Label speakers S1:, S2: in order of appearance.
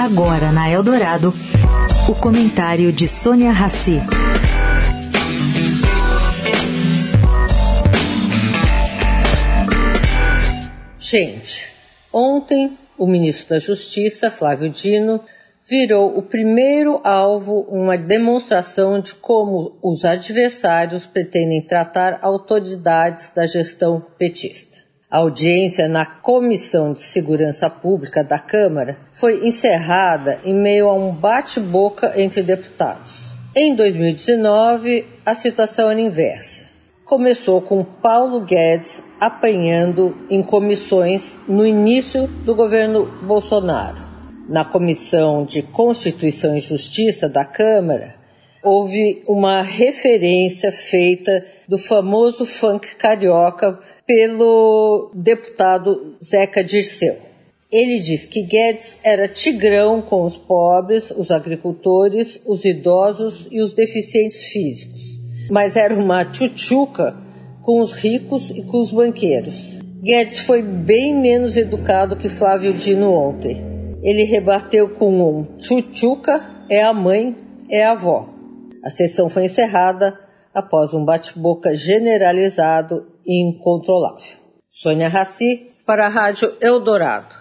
S1: Agora na Eldorado, o comentário de Sônia Rassi.
S2: Gente, ontem o ministro da Justiça, Flávio Dino, virou o primeiro alvo uma demonstração de como os adversários pretendem tratar autoridades da gestão petista. A audiência na Comissão de Segurança Pública da Câmara foi encerrada em meio a um bate-boca entre deputados. Em 2019, a situação era inversa. Começou com Paulo Guedes apanhando em comissões no início do governo Bolsonaro. Na Comissão de Constituição e Justiça da Câmara, houve uma referência feita do famoso funk carioca pelo deputado Zeca Dirceu. Ele diz que Guedes era tigrão com os pobres, os agricultores, os idosos e os deficientes físicos, mas era uma tchutchuca com os ricos e com os banqueiros. Guedes foi bem menos educado que Flávio Dino ontem. Ele rebateu com um tchutchuca é a mãe, é a avó. A sessão foi encerrada após um bate-boca generalizado e incontrolável. Sônia Raci, para a Rádio Eldorado.